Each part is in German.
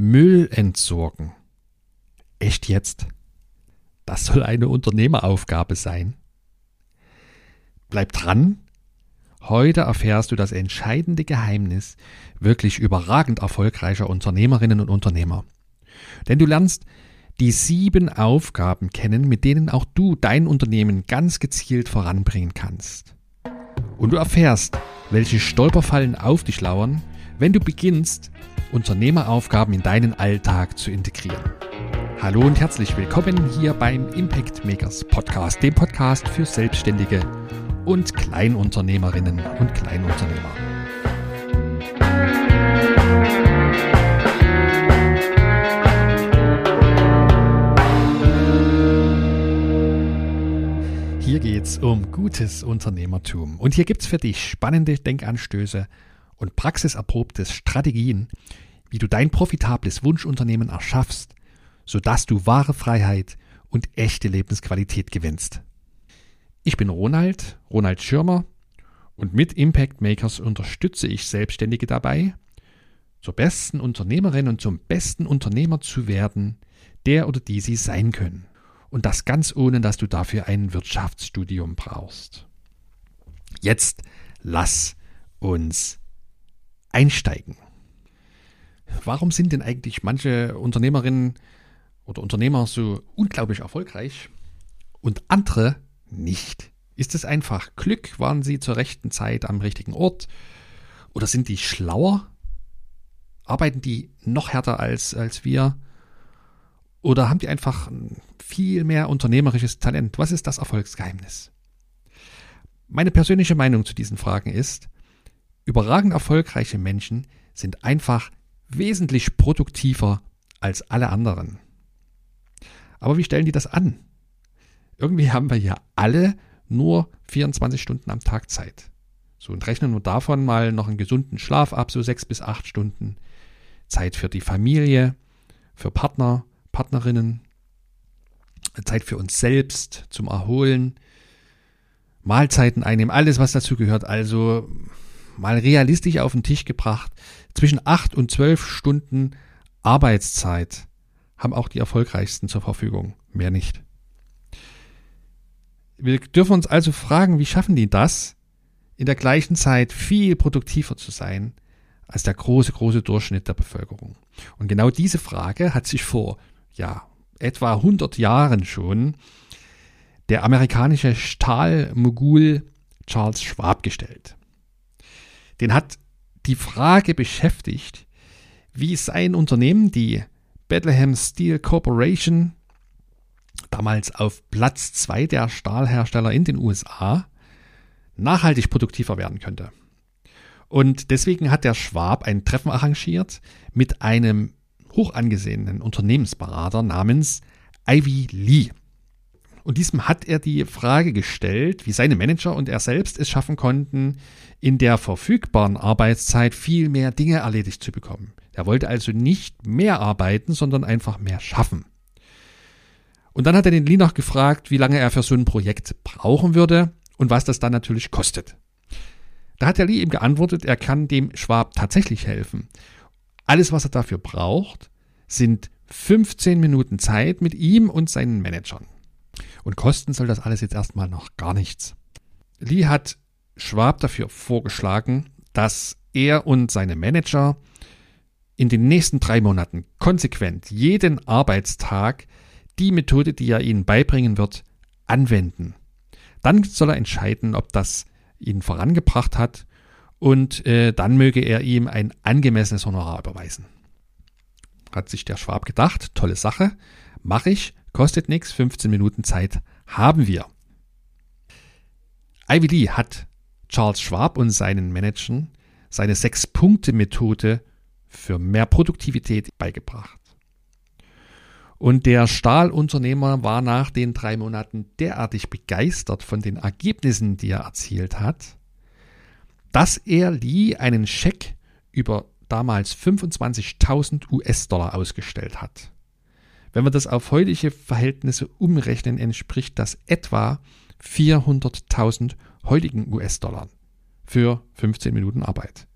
Müll entsorgen. Echt jetzt? Das soll eine Unternehmeraufgabe sein. Bleib dran. Heute erfährst du das entscheidende Geheimnis wirklich überragend erfolgreicher Unternehmerinnen und Unternehmer. Denn du lernst die sieben Aufgaben kennen, mit denen auch du dein Unternehmen ganz gezielt voranbringen kannst. Und du erfährst, welche Stolperfallen auf dich lauern, wenn du beginnst, Unternehmeraufgaben in deinen Alltag zu integrieren. Hallo und herzlich willkommen hier beim Impact Makers Podcast, dem Podcast für Selbstständige und Kleinunternehmerinnen und Kleinunternehmer. Hier geht's um gutes Unternehmertum und hier gibt's für dich spannende Denkanstöße und praxiserprobte Strategien, wie du dein profitables Wunschunternehmen erschaffst, sodass du wahre Freiheit und echte Lebensqualität gewinnst. Ich bin Ronald, Ronald Schirmer, und mit Impact Makers unterstütze ich Selbstständige dabei, zur besten Unternehmerin und zum besten Unternehmer zu werden, der oder die sie sein können. Und das ganz ohne, dass du dafür ein Wirtschaftsstudium brauchst. Jetzt lass uns einsteigen. Warum sind denn eigentlich manche Unternehmerinnen oder Unternehmer so unglaublich erfolgreich und andere nicht? Ist es einfach Glück? Waren sie zur rechten Zeit am richtigen Ort? Oder sind die schlauer? Arbeiten die noch härter als, als wir? Oder haben die einfach viel mehr unternehmerisches Talent? Was ist das Erfolgsgeheimnis? Meine persönliche Meinung zu diesen Fragen ist, Überragend erfolgreiche Menschen sind einfach wesentlich produktiver als alle anderen. Aber wie stellen die das an? Irgendwie haben wir ja alle nur 24 Stunden am Tag Zeit. So, und rechnen wir davon mal noch einen gesunden Schlaf ab, so sechs bis acht Stunden. Zeit für die Familie, für Partner, Partnerinnen, Zeit für uns selbst zum Erholen, Mahlzeiten einnehmen, alles was dazu gehört. Also mal realistisch auf den Tisch gebracht, zwischen acht und zwölf Stunden Arbeitszeit haben auch die erfolgreichsten zur Verfügung, mehr nicht. Wir dürfen uns also fragen, wie schaffen die das, in der gleichen Zeit viel produktiver zu sein als der große, große Durchschnitt der Bevölkerung. Und genau diese Frage hat sich vor, ja, etwa 100 Jahren schon der amerikanische Stahlmogul Charles Schwab gestellt den hat die Frage beschäftigt, wie sein Unternehmen, die Bethlehem Steel Corporation, damals auf Platz zwei der Stahlhersteller in den USA, nachhaltig produktiver werden könnte. Und deswegen hat der Schwab ein Treffen arrangiert mit einem hoch angesehenen Unternehmensberater namens Ivy Lee. Und diesem hat er die Frage gestellt, wie seine Manager und er selbst es schaffen konnten, in der verfügbaren Arbeitszeit viel mehr Dinge erledigt zu bekommen. Er wollte also nicht mehr arbeiten, sondern einfach mehr schaffen. Und dann hat er den Lee noch gefragt, wie lange er für so ein Projekt brauchen würde und was das dann natürlich kostet. Da hat der Lee ihm geantwortet, er kann dem Schwab tatsächlich helfen. Alles, was er dafür braucht, sind 15 Minuten Zeit mit ihm und seinen Managern. Und kosten soll das alles jetzt erstmal noch gar nichts. Lee hat Schwab dafür vorgeschlagen, dass er und seine Manager in den nächsten drei Monaten konsequent jeden Arbeitstag die Methode, die er ihnen beibringen wird, anwenden. Dann soll er entscheiden, ob das ihn vorangebracht hat und äh, dann möge er ihm ein angemessenes Honorar überweisen. Hat sich der Schwab gedacht, tolle Sache, mache ich. Kostet nichts, 15 Minuten Zeit haben wir. Lee hat Charles Schwab und seinen Managern seine Sechs-Punkte-Methode für mehr Produktivität beigebracht. Und der Stahlunternehmer war nach den drei Monaten derartig begeistert von den Ergebnissen, die er erzielt hat, dass er Lee einen Scheck über damals 25.000 US-Dollar ausgestellt hat. Wenn wir das auf heutige Verhältnisse umrechnen, entspricht das etwa 400.000 heutigen US-Dollar für 15 Minuten Arbeit.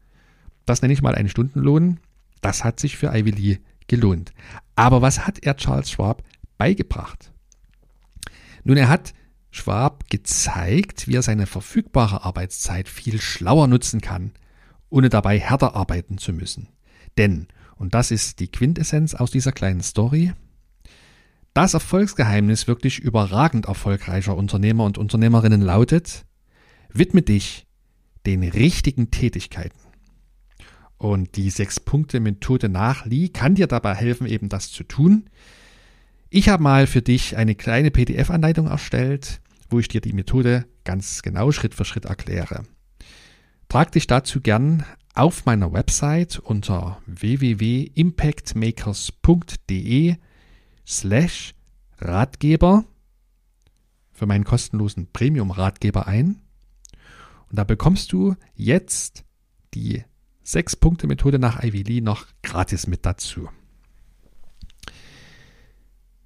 Das nenne ich mal einen Stundenlohn. Das hat sich für Ivy Lee gelohnt. Aber was hat er Charles Schwab beigebracht? Nun, er hat Schwab gezeigt, wie er seine verfügbare Arbeitszeit viel schlauer nutzen kann, ohne dabei härter arbeiten zu müssen. Denn, und das ist die Quintessenz aus dieser kleinen Story, das Erfolgsgeheimnis wirklich überragend erfolgreicher Unternehmer und Unternehmerinnen lautet, widme dich den richtigen Tätigkeiten. Und die Sechs-Punkte-Methode nach Lee kann dir dabei helfen, eben das zu tun. Ich habe mal für dich eine kleine PDF-Anleitung erstellt, wo ich dir die Methode ganz genau Schritt für Schritt erkläre. Trag dich dazu gern auf meiner Website unter www.impactmakers.de slash Ratgeber für meinen kostenlosen Premium-Ratgeber ein. Und da bekommst du jetzt die Sechs-Punkte-Methode nach Ivy Lee noch gratis mit dazu.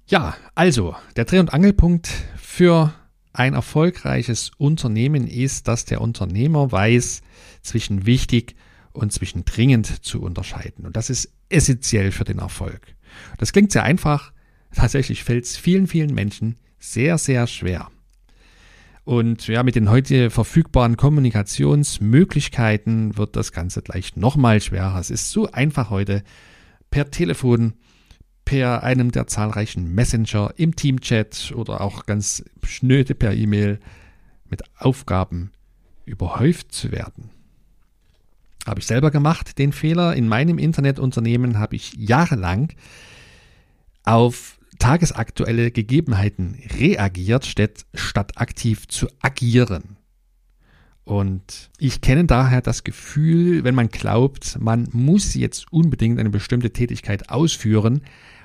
Ja, also der Dreh- und Angelpunkt für ein erfolgreiches Unternehmen ist, dass der Unternehmer weiß, zwischen wichtig und zwischen dringend zu unterscheiden. Und das ist essentiell für den Erfolg. Das klingt sehr einfach, tatsächlich fällt es vielen, vielen Menschen sehr, sehr schwer. Und ja, mit den heute verfügbaren Kommunikationsmöglichkeiten wird das Ganze gleich nochmal schwerer. Es ist so einfach heute per Telefon, per einem der zahlreichen Messenger im Teamchat oder auch ganz schnöde per E-Mail mit Aufgaben überhäuft zu werden. Habe ich selber gemacht, den Fehler. In meinem Internetunternehmen habe ich jahrelang auf tagesaktuelle Gegebenheiten reagiert, statt, statt aktiv zu agieren. Und ich kenne daher das Gefühl, wenn man glaubt, man muss jetzt unbedingt eine bestimmte Tätigkeit ausführen,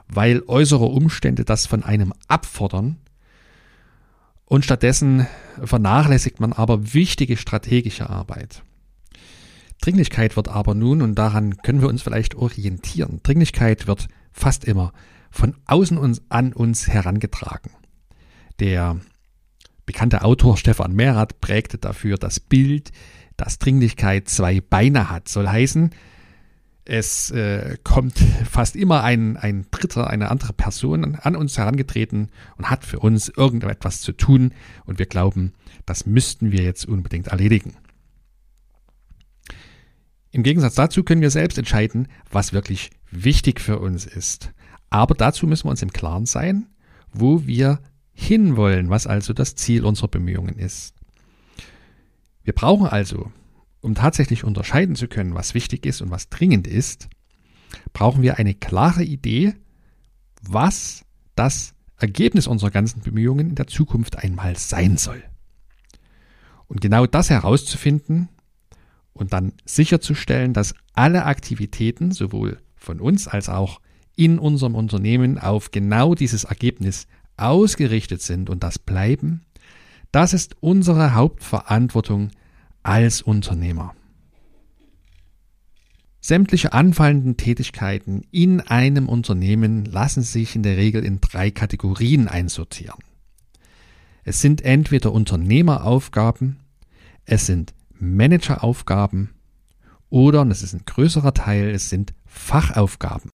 weil äußere Umstände das von einem abfordern. Und stattdessen vernachlässigt man aber wichtige strategische Arbeit. Dringlichkeit wird aber nun, und daran können wir uns vielleicht orientieren, Dringlichkeit wird fast immer von außen uns an uns herangetragen. Der bekannte Autor Stefan Merath prägte dafür das Bild, dass Dringlichkeit zwei Beine hat. Soll heißen, es äh, kommt fast immer ein, ein Dritter, eine andere Person an uns herangetreten und hat für uns irgendetwas zu tun und wir glauben, das müssten wir jetzt unbedingt erledigen. Im Gegensatz dazu können wir selbst entscheiden, was wirklich wichtig für uns ist. Aber dazu müssen wir uns im Klaren sein, wo wir hinwollen, was also das Ziel unserer Bemühungen ist. Wir brauchen also, um tatsächlich unterscheiden zu können, was wichtig ist und was dringend ist, brauchen wir eine klare Idee, was das Ergebnis unserer ganzen Bemühungen in der Zukunft einmal sein soll. Und genau das herauszufinden und dann sicherzustellen, dass alle Aktivitäten sowohl von uns als auch in unserem Unternehmen auf genau dieses Ergebnis ausgerichtet sind und das bleiben, das ist unsere Hauptverantwortung als Unternehmer. Sämtliche anfallenden Tätigkeiten in einem Unternehmen lassen sich in der Regel in drei Kategorien einsortieren. Es sind entweder Unternehmeraufgaben, es sind Manageraufgaben oder, und das ist ein größerer Teil, es sind Fachaufgaben.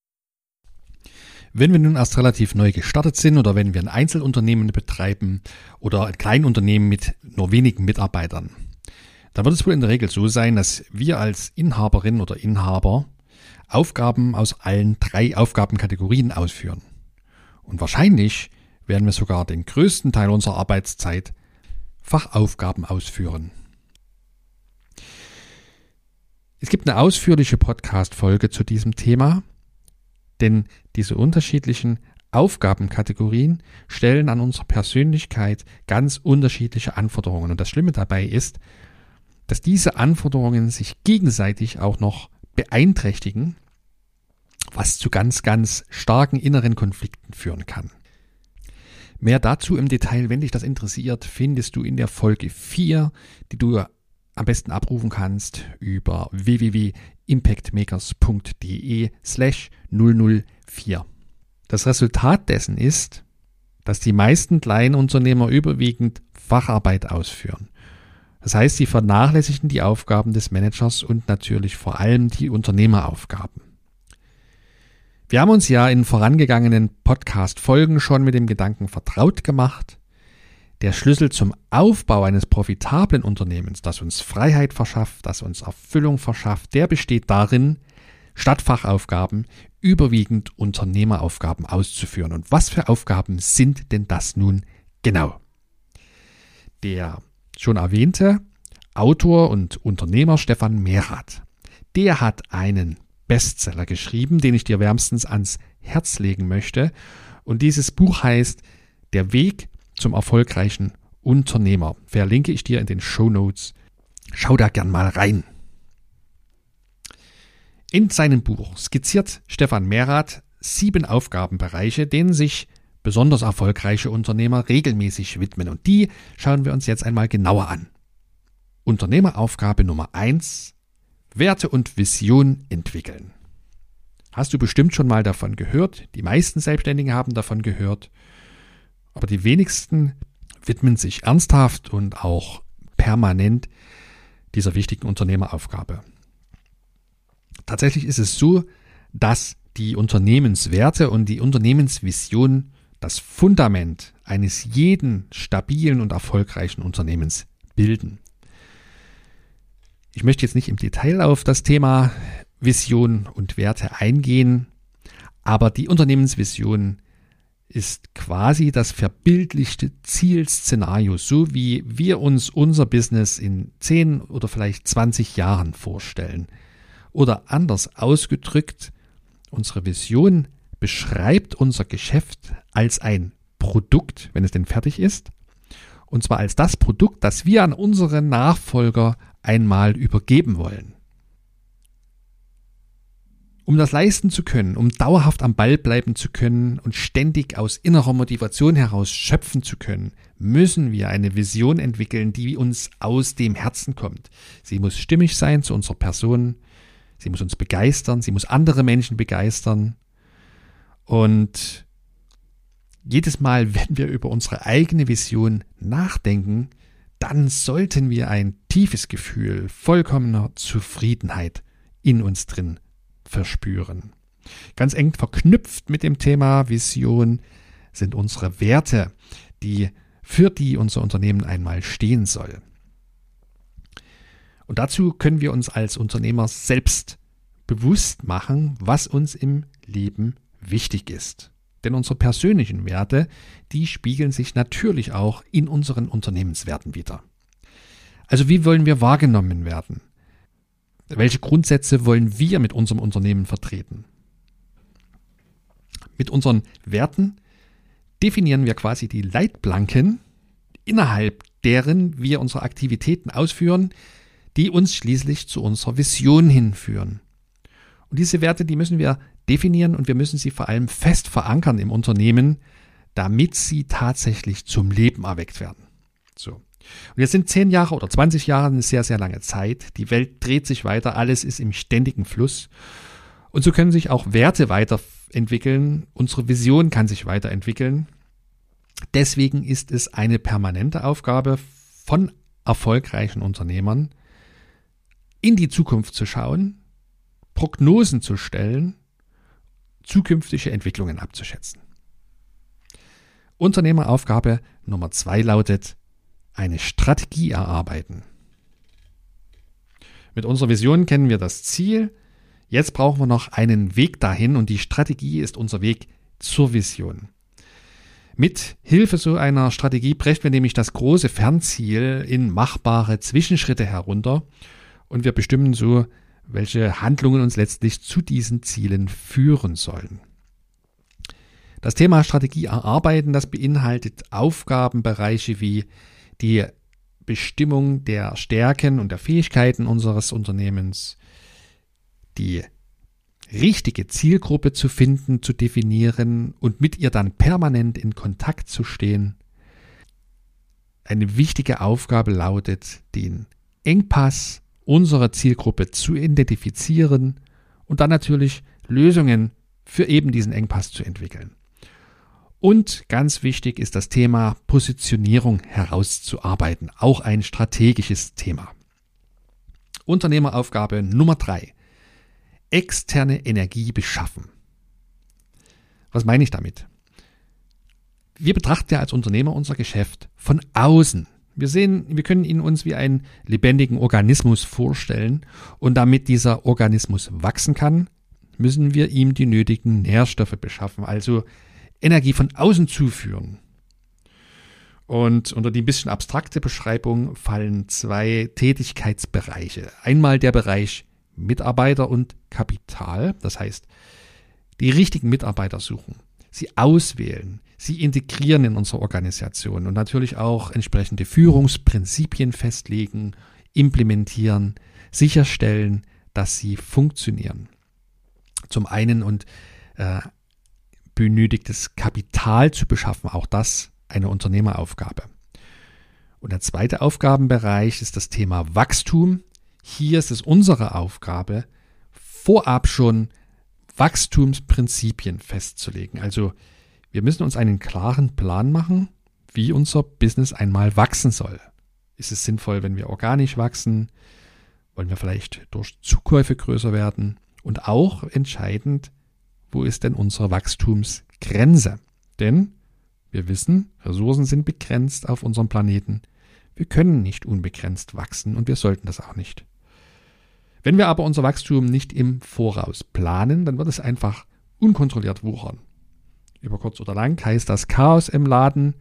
Wenn wir nun erst relativ neu gestartet sind oder wenn wir ein Einzelunternehmen betreiben oder ein Kleinunternehmen mit nur wenigen Mitarbeitern, dann wird es wohl in der Regel so sein, dass wir als Inhaberin oder Inhaber Aufgaben aus allen drei Aufgabenkategorien ausführen. Und wahrscheinlich werden wir sogar den größten Teil unserer Arbeitszeit Fachaufgaben ausführen. Es gibt eine ausführliche Podcast-Folge zu diesem Thema, denn diese unterschiedlichen Aufgabenkategorien stellen an unsere Persönlichkeit ganz unterschiedliche Anforderungen. Und das Schlimme dabei ist, dass diese Anforderungen sich gegenseitig auch noch beeinträchtigen, was zu ganz, ganz starken inneren Konflikten führen kann. Mehr dazu im Detail, wenn dich das interessiert, findest du in der Folge 4, die du am besten abrufen kannst über www.impactmakers.de slash 004. Das Resultat dessen ist, dass die meisten kleinen Unternehmer überwiegend Facharbeit ausführen. Das heißt, sie vernachlässigen die Aufgaben des Managers und natürlich vor allem die Unternehmeraufgaben. Wir haben uns ja in vorangegangenen Podcast-Folgen schon mit dem Gedanken vertraut gemacht. Der Schlüssel zum Aufbau eines profitablen Unternehmens, das uns Freiheit verschafft, das uns Erfüllung verschafft, der besteht darin, statt Fachaufgaben überwiegend Unternehmeraufgaben auszuführen. Und was für Aufgaben sind denn das nun genau? Der schon erwähnte Autor und Unternehmer Stefan Merath, der hat einen Bestseller geschrieben, den ich dir wärmstens ans Herz legen möchte. Und dieses Buch heißt Der Weg zum erfolgreichen Unternehmer. Verlinke ich dir in den Show Notes. Schau da gern mal rein. In seinem Buch skizziert Stefan Merath sieben Aufgabenbereiche, denen sich besonders erfolgreiche Unternehmer regelmäßig widmen. Und die schauen wir uns jetzt einmal genauer an. Unternehmeraufgabe Nummer eins: Werte und Vision entwickeln. Hast du bestimmt schon mal davon gehört? Die meisten Selbstständigen haben davon gehört. Aber die wenigsten widmen sich ernsthaft und auch permanent dieser wichtigen Unternehmeraufgabe. Tatsächlich ist es so, dass die Unternehmenswerte und die Unternehmensvision das Fundament eines jeden stabilen und erfolgreichen Unternehmens bilden. Ich möchte jetzt nicht im Detail auf das Thema Vision und Werte eingehen, aber die Unternehmensvision ist quasi das verbildlichte Zielszenario, so wie wir uns unser Business in 10 oder vielleicht 20 Jahren vorstellen. Oder anders ausgedrückt, unsere Vision beschreibt unser Geschäft als ein Produkt, wenn es denn fertig ist, und zwar als das Produkt, das wir an unsere Nachfolger einmal übergeben wollen. Um das leisten zu können, um dauerhaft am Ball bleiben zu können und ständig aus innerer Motivation heraus schöpfen zu können, müssen wir eine Vision entwickeln, die uns aus dem Herzen kommt. Sie muss stimmig sein zu unserer Person, sie muss uns begeistern, sie muss andere Menschen begeistern. Und jedes Mal, wenn wir über unsere eigene Vision nachdenken, dann sollten wir ein tiefes Gefühl vollkommener Zufriedenheit in uns drin verspüren. Ganz eng verknüpft mit dem Thema Vision sind unsere Werte, die für die unser Unternehmen einmal stehen soll. Und dazu können wir uns als Unternehmer selbst bewusst machen, was uns im Leben wichtig ist. Denn unsere persönlichen Werte, die spiegeln sich natürlich auch in unseren Unternehmenswerten wider. Also wie wollen wir wahrgenommen werden? Welche Grundsätze wollen wir mit unserem Unternehmen vertreten? Mit unseren Werten definieren wir quasi die Leitplanken, innerhalb deren wir unsere Aktivitäten ausführen, die uns schließlich zu unserer Vision hinführen. Und diese Werte, die müssen wir definieren und wir müssen sie vor allem fest verankern im Unternehmen, damit sie tatsächlich zum Leben erweckt werden. So. Und jetzt sind zehn Jahre oder 20 Jahre eine sehr, sehr lange Zeit. Die Welt dreht sich weiter, alles ist im ständigen Fluss. Und so können sich auch Werte weiterentwickeln. Unsere Vision kann sich weiterentwickeln. Deswegen ist es eine permanente Aufgabe von erfolgreichen Unternehmern, in die Zukunft zu schauen, Prognosen zu stellen, zukünftige Entwicklungen abzuschätzen. Unternehmeraufgabe Nummer zwei lautet, eine Strategie erarbeiten. Mit unserer Vision kennen wir das Ziel. Jetzt brauchen wir noch einen Weg dahin und die Strategie ist unser Weg zur Vision. Mit Hilfe so einer Strategie brechen wir nämlich das große Fernziel in machbare Zwischenschritte herunter und wir bestimmen so, welche Handlungen uns letztlich zu diesen Zielen führen sollen. Das Thema Strategie erarbeiten, das beinhaltet Aufgabenbereiche wie die Bestimmung der Stärken und der Fähigkeiten unseres Unternehmens, die richtige Zielgruppe zu finden, zu definieren und mit ihr dann permanent in Kontakt zu stehen. Eine wichtige Aufgabe lautet, den Engpass unserer Zielgruppe zu identifizieren und dann natürlich Lösungen für eben diesen Engpass zu entwickeln. Und ganz wichtig ist das Thema Positionierung herauszuarbeiten, auch ein strategisches Thema. Unternehmeraufgabe Nummer drei: Externe Energie beschaffen. was meine ich damit? Wir betrachten ja als Unternehmer unser Geschäft von außen. Wir sehen, wir können ihn uns wie einen lebendigen Organismus vorstellen und damit dieser Organismus wachsen kann, müssen wir ihm die nötigen Nährstoffe beschaffen, also Energie von außen zuführen. Und unter die ein bisschen abstrakte Beschreibung fallen zwei Tätigkeitsbereiche. Einmal der Bereich Mitarbeiter und Kapital, das heißt, die richtigen Mitarbeiter suchen, sie auswählen, sie integrieren in unsere Organisation und natürlich auch entsprechende Führungsprinzipien festlegen, implementieren, sicherstellen, dass sie funktionieren. Zum einen und äh, benötigtes Kapital zu beschaffen, auch das eine Unternehmeraufgabe. Und der zweite Aufgabenbereich ist das Thema Wachstum. Hier ist es unsere Aufgabe, vorab schon Wachstumsprinzipien festzulegen. Also wir müssen uns einen klaren Plan machen, wie unser Business einmal wachsen soll. Ist es sinnvoll, wenn wir organisch wachsen? Wollen wir vielleicht durch Zukäufe größer werden? Und auch entscheidend, wo ist denn unsere Wachstumsgrenze? Denn wir wissen, Ressourcen sind begrenzt auf unserem Planeten. Wir können nicht unbegrenzt wachsen und wir sollten das auch nicht. Wenn wir aber unser Wachstum nicht im Voraus planen, dann wird es einfach unkontrolliert wuchern. Über kurz oder lang heißt das Chaos im Laden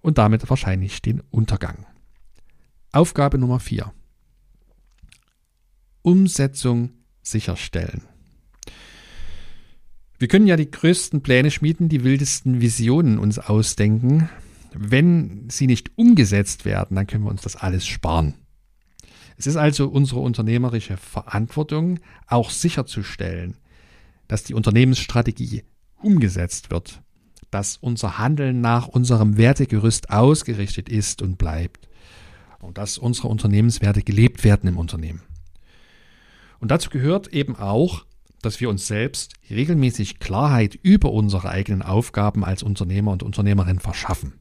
und damit wahrscheinlich den Untergang. Aufgabe Nummer 4. Umsetzung sicherstellen. Wir können ja die größten Pläne schmieden, die wildesten Visionen uns ausdenken. Wenn sie nicht umgesetzt werden, dann können wir uns das alles sparen. Es ist also unsere unternehmerische Verantwortung, auch sicherzustellen, dass die Unternehmensstrategie umgesetzt wird, dass unser Handeln nach unserem Wertegerüst ausgerichtet ist und bleibt und dass unsere Unternehmenswerte gelebt werden im Unternehmen. Und dazu gehört eben auch, dass wir uns selbst regelmäßig Klarheit über unsere eigenen Aufgaben als Unternehmer und Unternehmerin verschaffen.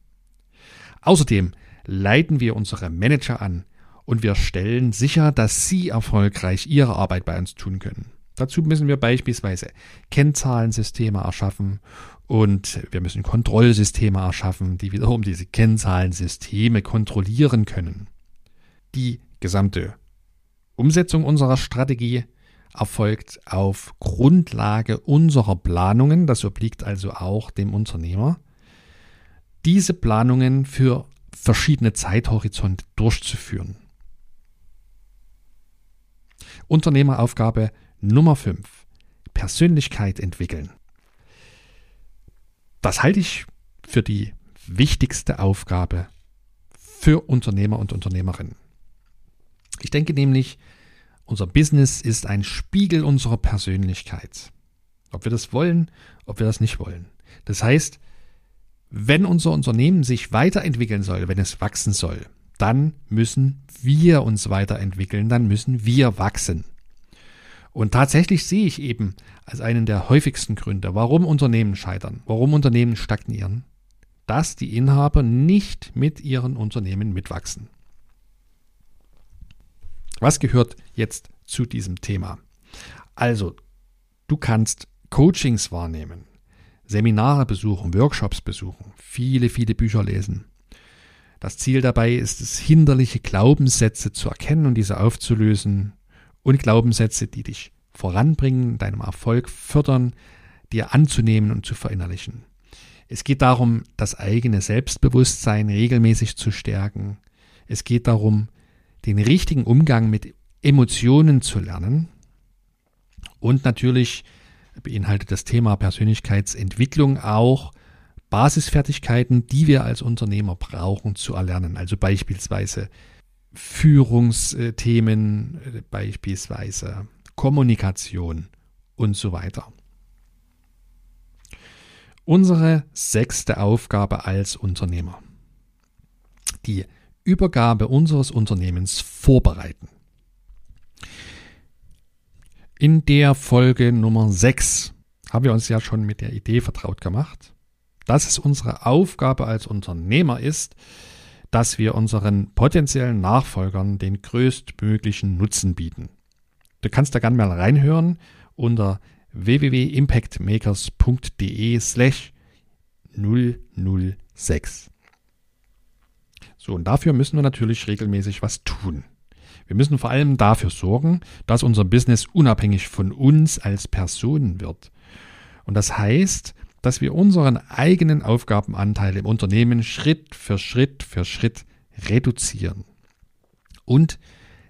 Außerdem leiten wir unsere Manager an und wir stellen sicher, dass sie erfolgreich ihre Arbeit bei uns tun können. Dazu müssen wir beispielsweise Kennzahlensysteme erschaffen und wir müssen Kontrollsysteme erschaffen, die wiederum diese Kennzahlensysteme kontrollieren können. Die gesamte Umsetzung unserer Strategie erfolgt auf Grundlage unserer Planungen, das obliegt also auch dem Unternehmer, diese Planungen für verschiedene Zeithorizonte durchzuführen. Unternehmeraufgabe Nummer 5. Persönlichkeit entwickeln. Das halte ich für die wichtigste Aufgabe für Unternehmer und Unternehmerinnen. Ich denke nämlich, unser Business ist ein Spiegel unserer Persönlichkeit. Ob wir das wollen, ob wir das nicht wollen. Das heißt, wenn unser Unternehmen sich weiterentwickeln soll, wenn es wachsen soll, dann müssen wir uns weiterentwickeln, dann müssen wir wachsen. Und tatsächlich sehe ich eben als einen der häufigsten Gründe, warum Unternehmen scheitern, warum Unternehmen stagnieren, dass die Inhaber nicht mit ihren Unternehmen mitwachsen. Was gehört jetzt zu diesem Thema? Also, du kannst Coachings wahrnehmen, Seminare besuchen, Workshops besuchen, viele, viele Bücher lesen. Das Ziel dabei ist es, hinderliche Glaubenssätze zu erkennen und diese aufzulösen, und Glaubenssätze, die dich voranbringen, deinem Erfolg fördern, dir anzunehmen und zu verinnerlichen. Es geht darum, das eigene Selbstbewusstsein regelmäßig zu stärken. Es geht darum, den richtigen Umgang mit Emotionen zu lernen. Und natürlich beinhaltet das Thema Persönlichkeitsentwicklung auch Basisfertigkeiten, die wir als Unternehmer brauchen zu erlernen. Also beispielsweise Führungsthemen, äh, beispielsweise Kommunikation und so weiter. Unsere sechste Aufgabe als Unternehmer. Die Übergabe unseres Unternehmens vorbereiten. In der Folge Nummer 6 haben wir uns ja schon mit der Idee vertraut gemacht, dass es unsere Aufgabe als Unternehmer ist, dass wir unseren potenziellen Nachfolgern den größtmöglichen Nutzen bieten. Du kannst da gerne mal reinhören unter www.impactmakers.de slash 006. So, und dafür müssen wir natürlich regelmäßig was tun. Wir müssen vor allem dafür sorgen, dass unser Business unabhängig von uns als Personen wird. Und das heißt, dass wir unseren eigenen Aufgabenanteil im Unternehmen Schritt für Schritt für Schritt reduzieren. Und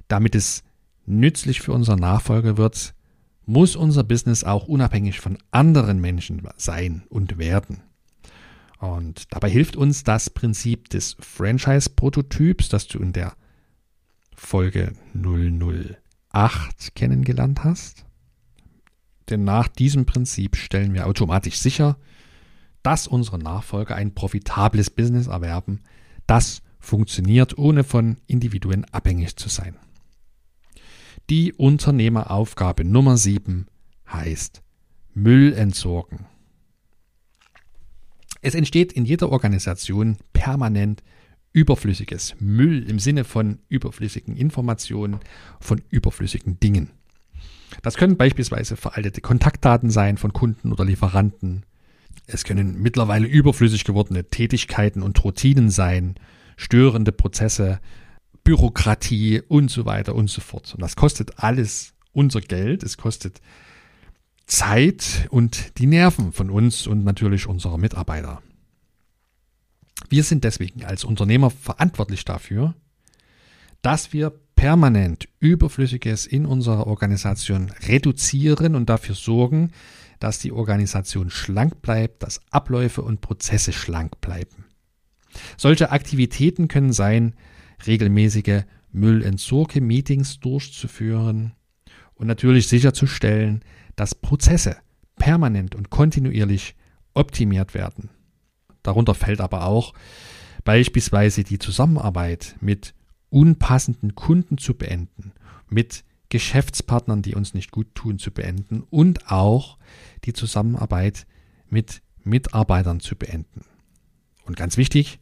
damit es nützlich für unsere Nachfolger wird, muss unser Business auch unabhängig von anderen Menschen sein und werden. Und dabei hilft uns das Prinzip des Franchise-Prototyps, das du in der Folge 008 kennengelernt hast. Denn nach diesem Prinzip stellen wir automatisch sicher, dass unsere Nachfolger ein profitables Business erwerben, das funktioniert, ohne von Individuen abhängig zu sein. Die Unternehmeraufgabe Nummer 7 heißt Müll entsorgen. Es entsteht in jeder Organisation permanent überflüssiges Müll im Sinne von überflüssigen Informationen, von überflüssigen Dingen. Das können beispielsweise veraltete Kontaktdaten sein von Kunden oder Lieferanten. Es können mittlerweile überflüssig gewordene Tätigkeiten und Routinen sein, störende Prozesse, Bürokratie und so weiter und so fort. Und das kostet alles unser Geld, es kostet Zeit und die Nerven von uns und natürlich unserer Mitarbeiter. Wir sind deswegen als Unternehmer verantwortlich dafür, dass wir permanent Überflüssiges in unserer Organisation reduzieren und dafür sorgen, dass die Organisation schlank bleibt, dass Abläufe und Prozesse schlank bleiben. Solche Aktivitäten können sein, regelmäßige Müllentsorge-Meetings durchzuführen und natürlich sicherzustellen, dass Prozesse permanent und kontinuierlich optimiert werden. Darunter fällt aber auch beispielsweise die Zusammenarbeit mit unpassenden Kunden zu beenden, mit Geschäftspartnern, die uns nicht gut tun, zu beenden und auch die Zusammenarbeit mit Mitarbeitern zu beenden. Und ganz wichtig,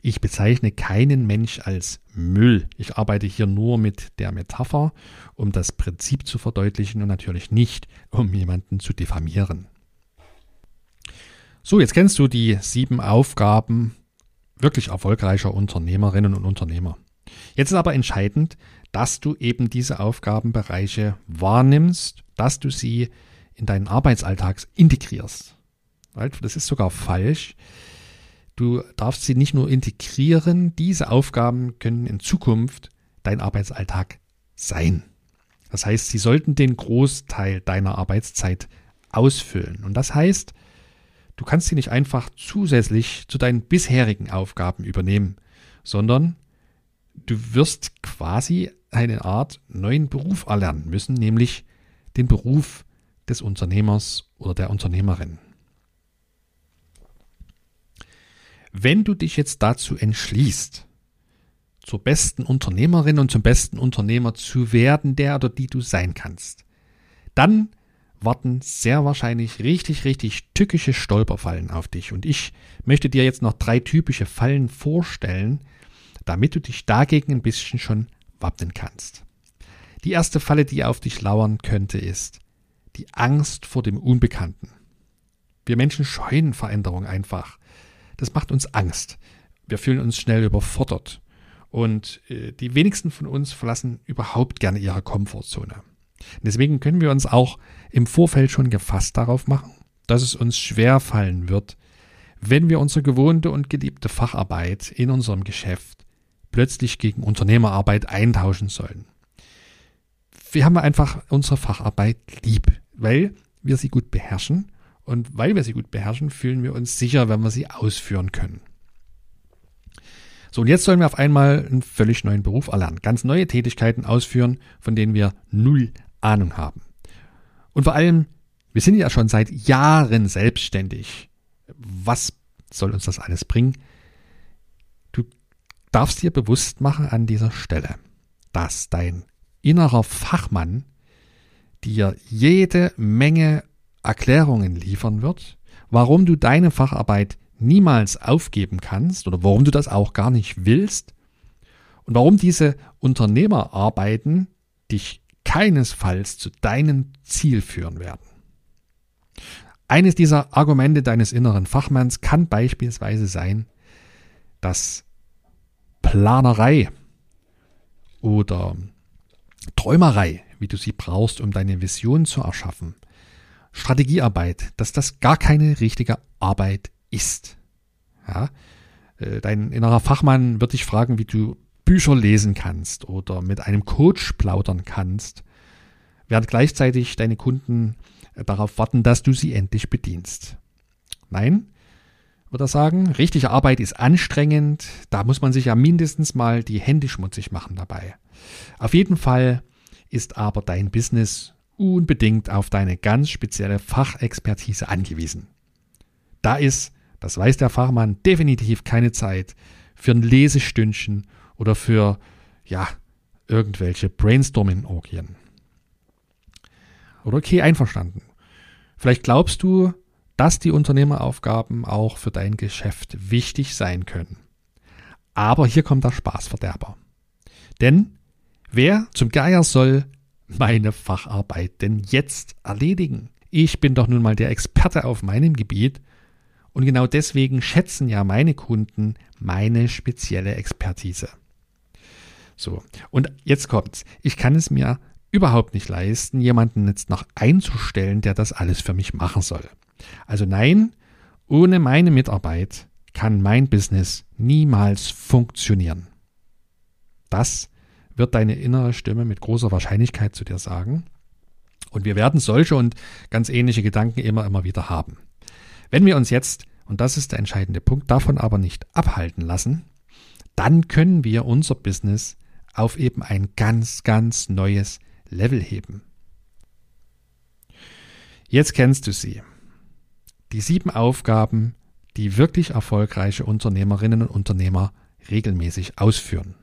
ich bezeichne keinen Mensch als Müll. Ich arbeite hier nur mit der Metapher, um das Prinzip zu verdeutlichen und natürlich nicht, um jemanden zu diffamieren. So, jetzt kennst du die sieben Aufgaben wirklich erfolgreicher Unternehmerinnen und Unternehmer. Jetzt ist aber entscheidend, dass du eben diese Aufgabenbereiche wahrnimmst, dass du sie in deinen Arbeitsalltag integrierst. Das ist sogar falsch. Du darfst sie nicht nur integrieren, diese Aufgaben können in Zukunft dein Arbeitsalltag sein. Das heißt, sie sollten den Großteil deiner Arbeitszeit ausfüllen. Und das heißt, du kannst sie nicht einfach zusätzlich zu deinen bisherigen Aufgaben übernehmen, sondern du wirst quasi eine Art neuen Beruf erlernen müssen, nämlich den Beruf des Unternehmers oder der Unternehmerin. Wenn du dich jetzt dazu entschließt, zur besten Unternehmerin und zum besten Unternehmer zu werden, der oder die du sein kannst, dann warten sehr wahrscheinlich richtig, richtig tückische Stolperfallen auf dich. Und ich möchte dir jetzt noch drei typische Fallen vorstellen, damit du dich dagegen ein bisschen schon wappnen kannst. Die erste Falle, die auf dich lauern könnte, ist die Angst vor dem Unbekannten. Wir Menschen scheuen Veränderung einfach. Das macht uns Angst. Wir fühlen uns schnell überfordert. Und äh, die wenigsten von uns verlassen überhaupt gerne ihre Komfortzone. Deswegen können wir uns auch im Vorfeld schon gefasst darauf machen, dass es uns schwer fallen wird, wenn wir unsere gewohnte und geliebte Facharbeit in unserem Geschäft plötzlich gegen Unternehmerarbeit eintauschen sollen. Wir haben einfach unsere Facharbeit lieb, weil wir sie gut beherrschen und weil wir sie gut beherrschen, fühlen wir uns sicher, wenn wir sie ausführen können. So, und jetzt sollen wir auf einmal einen völlig neuen Beruf erlernen. Ganz neue Tätigkeiten ausführen, von denen wir null Ahnung haben. Und vor allem, wir sind ja schon seit Jahren selbstständig. Was soll uns das alles bringen? Darfst dir bewusst machen an dieser Stelle, dass dein innerer Fachmann dir jede Menge Erklärungen liefern wird, warum du deine Facharbeit niemals aufgeben kannst oder warum du das auch gar nicht willst und warum diese Unternehmerarbeiten dich keinesfalls zu deinem Ziel führen werden. Eines dieser Argumente deines inneren Fachmanns kann beispielsweise sein, dass Planerei oder Träumerei, wie du sie brauchst, um deine Vision zu erschaffen, Strategiearbeit, dass das gar keine richtige Arbeit ist. Ja? Äh, dein innerer Fachmann wird dich fragen, wie du Bücher lesen kannst oder mit einem Coach plaudern kannst, während gleichzeitig deine Kunden äh, darauf warten, dass du sie endlich bedienst. Nein, würde er sagen, richtige Arbeit ist anstrengend, da muss man sich ja mindestens mal die Hände schmutzig machen dabei. Auf jeden Fall ist aber dein Business unbedingt auf deine ganz spezielle Fachexpertise angewiesen. Da ist, das weiß der Fachmann, definitiv keine Zeit für ein Lesestündchen oder für, ja, irgendwelche Brainstorming-Orgien. Oder okay, einverstanden. Vielleicht glaubst du, dass die Unternehmeraufgaben auch für dein Geschäft wichtig sein können. Aber hier kommt der Spaßverderber. Denn wer zum Geier soll meine Facharbeit denn jetzt erledigen? Ich bin doch nun mal der Experte auf meinem Gebiet und genau deswegen schätzen ja meine Kunden meine spezielle Expertise. So, und jetzt kommt's. Ich kann es mir überhaupt nicht leisten, jemanden jetzt noch einzustellen, der das alles für mich machen soll. Also nein, ohne meine Mitarbeit kann mein Business niemals funktionieren. Das wird deine innere Stimme mit großer Wahrscheinlichkeit zu dir sagen. Und wir werden solche und ganz ähnliche Gedanken immer, immer wieder haben. Wenn wir uns jetzt, und das ist der entscheidende Punkt, davon aber nicht abhalten lassen, dann können wir unser Business auf eben ein ganz, ganz neues Level heben. Jetzt kennst du sie. Die sieben Aufgaben, die wirklich erfolgreiche Unternehmerinnen und Unternehmer regelmäßig ausführen.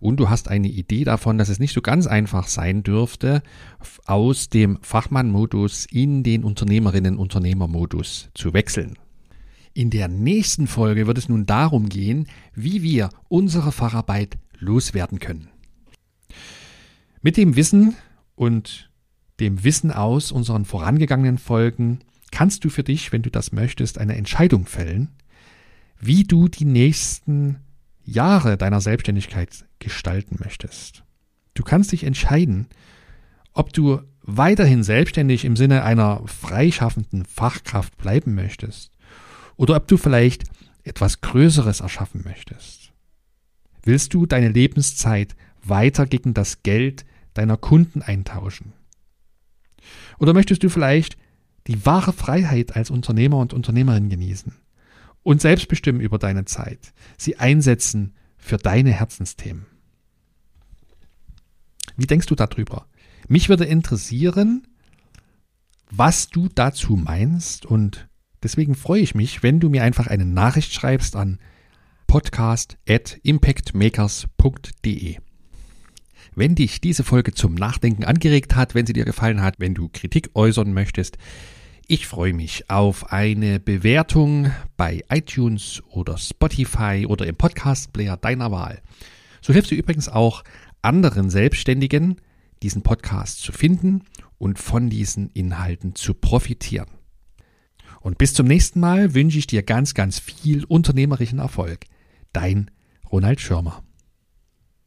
Und du hast eine Idee davon, dass es nicht so ganz einfach sein dürfte, aus dem Fachmann-Modus in den Unternehmerinnen-Unternehmer-Modus zu wechseln. In der nächsten Folge wird es nun darum gehen, wie wir unsere Facharbeit loswerden können. Mit dem Wissen und dem Wissen aus unseren vorangegangenen Folgen kannst du für dich, wenn du das möchtest, eine Entscheidung fällen, wie du die nächsten Jahre deiner Selbstständigkeit gestalten möchtest. Du kannst dich entscheiden, ob du weiterhin selbstständig im Sinne einer freischaffenden Fachkraft bleiben möchtest oder ob du vielleicht etwas Größeres erschaffen möchtest. Willst du deine Lebenszeit weiter gegen das Geld deiner Kunden eintauschen? Oder möchtest du vielleicht die wahre Freiheit als Unternehmer und Unternehmerin genießen und selbst bestimmen über deine Zeit, sie einsetzen für deine Herzensthemen. Wie denkst du darüber? Mich würde interessieren, was du dazu meinst und deswegen freue ich mich, wenn du mir einfach eine Nachricht schreibst an podcast@impactmakers.de. Wenn dich diese Folge zum Nachdenken angeregt hat, wenn sie dir gefallen hat, wenn du Kritik äußern möchtest, ich freue mich auf eine Bewertung bei iTunes oder Spotify oder im Podcast-Player deiner Wahl. So hilfst du übrigens auch anderen Selbstständigen, diesen Podcast zu finden und von diesen Inhalten zu profitieren. Und bis zum nächsten Mal wünsche ich dir ganz, ganz viel unternehmerischen Erfolg. Dein Ronald Schirmer.